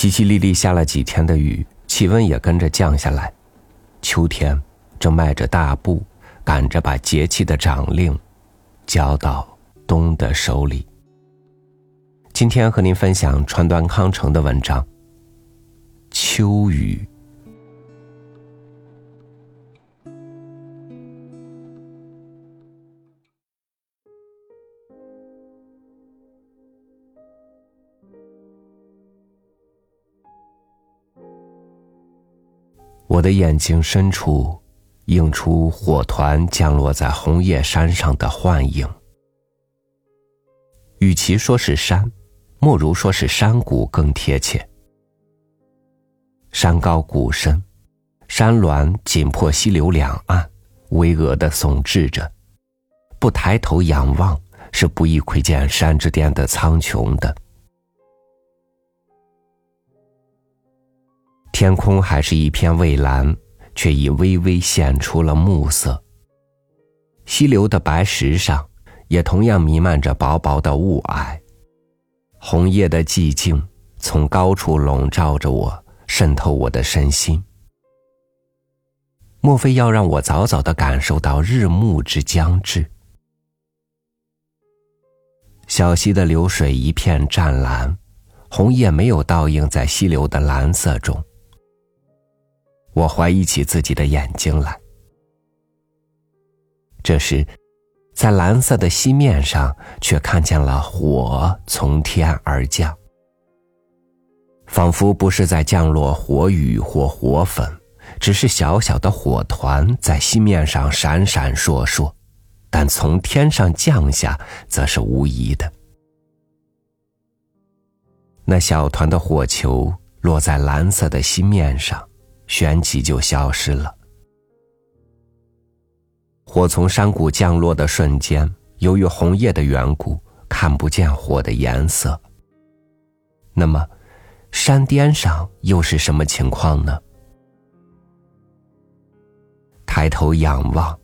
淅淅沥沥下了几天的雨，气温也跟着降下来。秋天正迈着大步，赶着把节气的掌令交到冬的手里。今天和您分享川端康成的文章《秋雨》。我的眼睛深处，映出火团降落在红叶山上的幻影。与其说是山，莫如说是山谷更贴切。山高谷深，山峦紧迫溪流两岸，巍峨的耸峙着，不抬头仰望，是不易窥见山之巅的苍穹的。天空还是一片蔚蓝，却已微微显出了暮色。溪流的白石上，也同样弥漫着薄薄的雾霭。红叶的寂静从高处笼罩着我，渗透我的身心。莫非要让我早早的感受到日暮之将至？小溪的流水一片湛蓝，红叶没有倒映在溪流的蓝色中。我怀疑起自己的眼睛来。这时，在蓝色的溪面上，却看见了火从天而降，仿佛不是在降落火雨或火粉，只是小小的火团在溪面上闪闪烁烁，但从天上降下，则是无疑的。那小团的火球落在蓝色的溪面上。旋即就消失了。火从山谷降落的瞬间，由于红叶的缘故，看不见火的颜色。那么，山巅上又是什么情况呢？抬头仰望，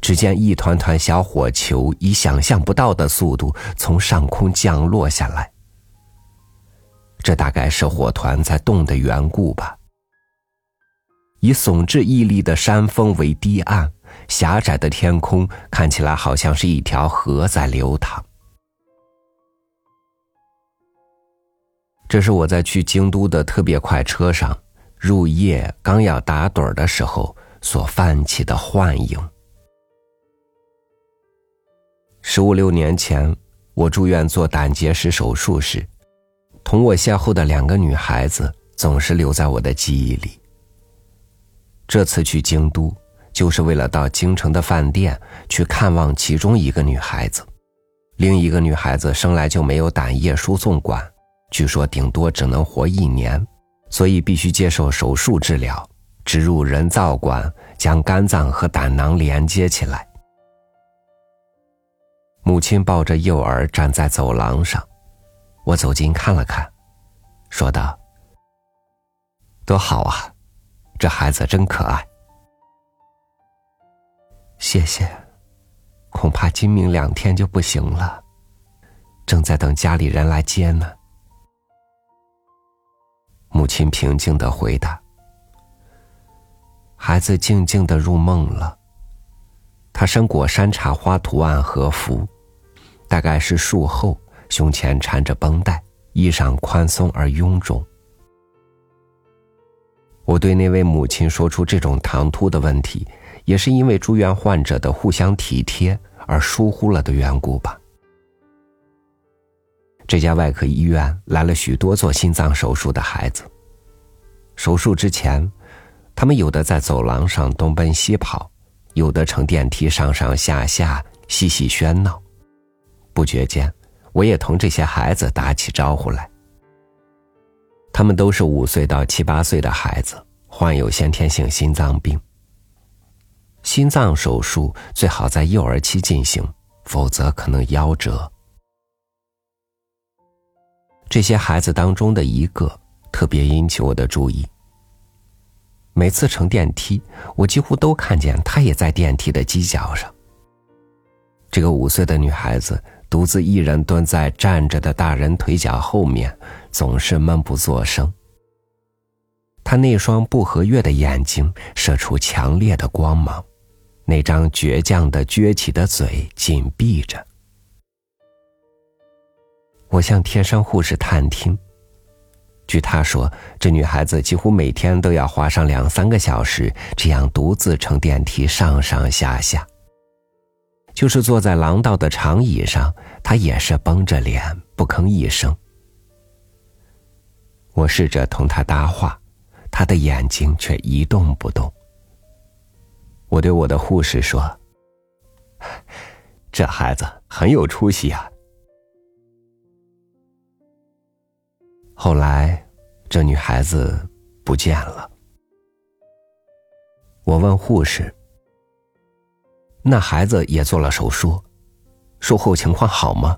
只见一团团小火球以想象不到的速度从上空降落下来。这大概是火团在动的缘故吧。以耸峙屹立的山峰为堤岸，狭窄的天空看起来好像是一条河在流淌。这是我在去京都的特别快车上，入夜刚要打盹儿的时候所泛起的幻影。十五六年前，我住院做胆结石手术时，同我邂逅的两个女孩子总是留在我的记忆里。这次去京都，就是为了到京城的饭店去看望其中一个女孩子。另一个女孩子生来就没有胆液输送管，据说顶多只能活一年，所以必须接受手术治疗，植入人造管，将肝脏和胆囊连接起来。母亲抱着幼儿站在走廊上，我走近看了看，说道：“多好啊！”这孩子真可爱，谢谢。恐怕今明两天就不行了，正在等家里人来接呢。母亲平静的回答。孩子静静的入梦了。他身裹山茶花图案和服，大概是术后，胸前缠着绷带，衣裳宽松而臃肿。我对那位母亲说出这种唐突的问题，也是因为住院患者的互相体贴而疏忽了的缘故吧。这家外科医院来了许多做心脏手术的孩子。手术之前，他们有的在走廊上东奔西跑，有的乘电梯上上下下嬉戏喧闹。不觉间，我也同这些孩子打起招呼来。他们都是五岁到七八岁的孩子，患有先天性心脏病。心脏手术最好在幼儿期进行，否则可能夭折。这些孩子当中的一个特别引起我的注意。每次乘电梯，我几乎都看见他也在电梯的犄角上。这个五岁的女孩子独自一人蹲在站着的大人腿脚后面。总是闷不作声，他那双不合月的眼睛射出强烈的光芒，那张倔强的撅起的嘴紧闭着。我向天生护士探听，据他说，这女孩子几乎每天都要花上两三个小时，这样独自乘电梯上上下下。就是坐在廊道的长椅上，她也是绷着脸，不吭一声。我试着同她搭话。他的眼睛却一动不动。我对我的护士说：“这孩子很有出息啊。”后来，这女孩子不见了。我问护士：“那孩子也做了手术，术后情况好吗？”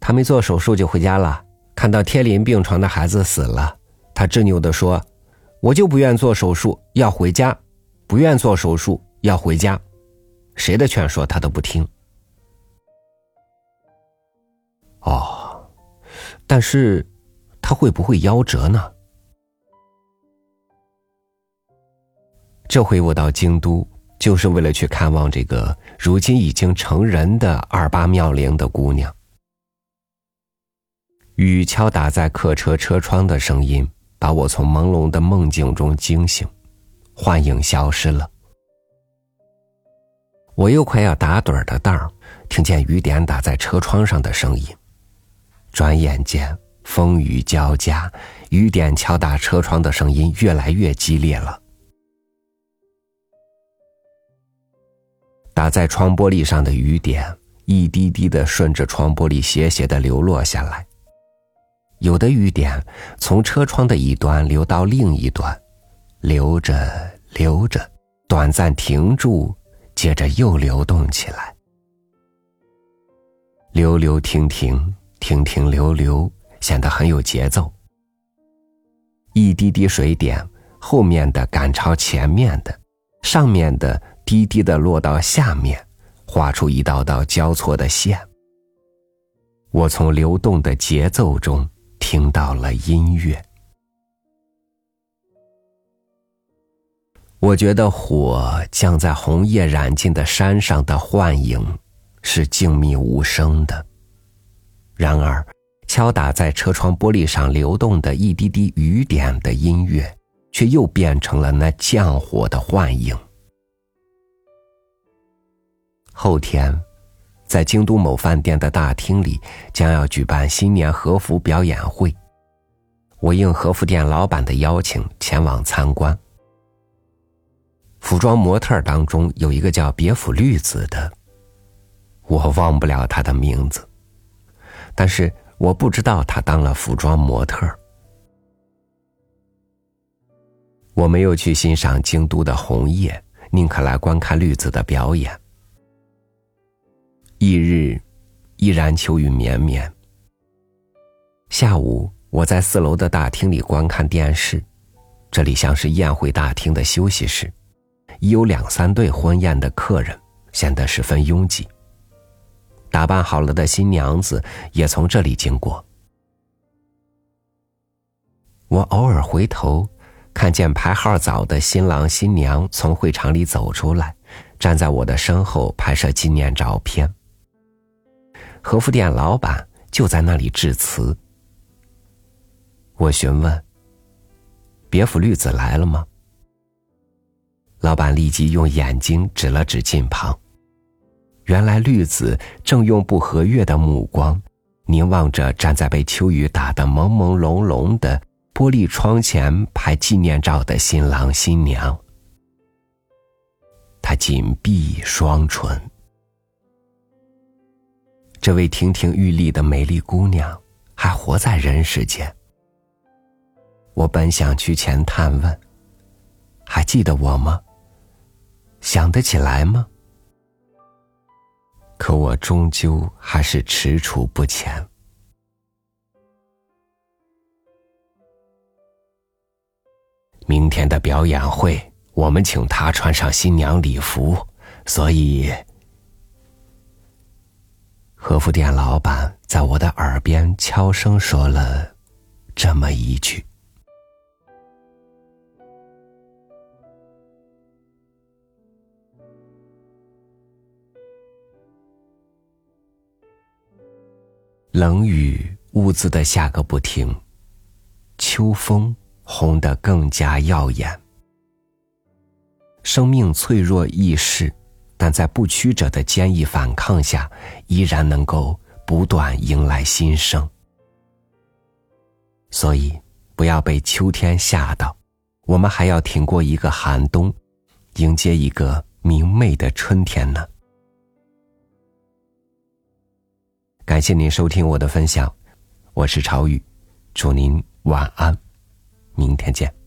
他没做手术就回家了。看到贴临病床的孩子死了，他执拗的说：“我就不愿做手术，要回家；不愿做手术，要回家。谁的劝说他都不听。”哦，但是他会不会夭折呢？这回我到京都，就是为了去看望这个如今已经成人的二八妙龄的姑娘。雨敲打在客车车窗的声音，把我从朦胧的梦境中惊醒，幻影消失了。我又快要打盹儿的当听见雨点打在车窗上的声音。转眼间，风雨交加，雨点敲打车窗的声音越来越激烈了。打在窗玻璃上的雨点，一滴滴的顺着窗玻璃斜斜的流落下来。有的雨点从车窗的一端流到另一端，流着流着，短暂停住，接着又流动起来，流流停停，停停流流，显得很有节奏。一滴滴水点，后面的赶超前面的，上面的滴滴的落到下面，画出一道道交错的线。我从流动的节奏中。听到了音乐，我觉得火降在红叶染尽的山上的幻影是静谧无声的，然而敲打在车窗玻璃上流动的一滴滴雨点的音乐，却又变成了那降火的幻影。后天。在京都某饭店的大厅里，将要举办新年和服表演会。我应和服店老板的邀请前往参观。服装模特当中有一个叫别府绿子的，我忘不了她的名字，但是我不知道她当了服装模特。我没有去欣赏京都的红叶，宁可来观看绿子的表演。翌日，依然秋雨绵绵。下午，我在四楼的大厅里观看电视，这里像是宴会大厅的休息室，已有两三对婚宴的客人，显得十分拥挤。打扮好了的新娘子也从这里经过。我偶尔回头，看见排号早的新郎新娘从会场里走出来，站在我的身后拍摄纪念照片。和服店老板就在那里致辞。我询问：“别府绿子来了吗？”老板立即用眼睛指了指近旁。原来绿子正用不和悦的目光凝望着站在被秋雨打得朦朦胧胧的玻璃窗前拍纪念照的新郎新娘。他紧闭双唇。这位亭亭玉立的美丽姑娘还活在人世间。我本想去前探问，还记得我吗？想得起来吗？可我终究还是踟蹰不前。明天的表演会，我们请她穿上新娘礼服，所以。和服店老板在我的耳边悄声说了这么一句。冷雨兀自的下个不停，秋风红得更加耀眼。生命脆弱易逝，但在不屈者的坚毅反抗下，依然能够不断迎来新生。所以，不要被秋天吓到，我们还要挺过一个寒冬，迎接一个明媚的春天呢。感谢您收听我的分享，我是朝雨，祝您晚安，明天见。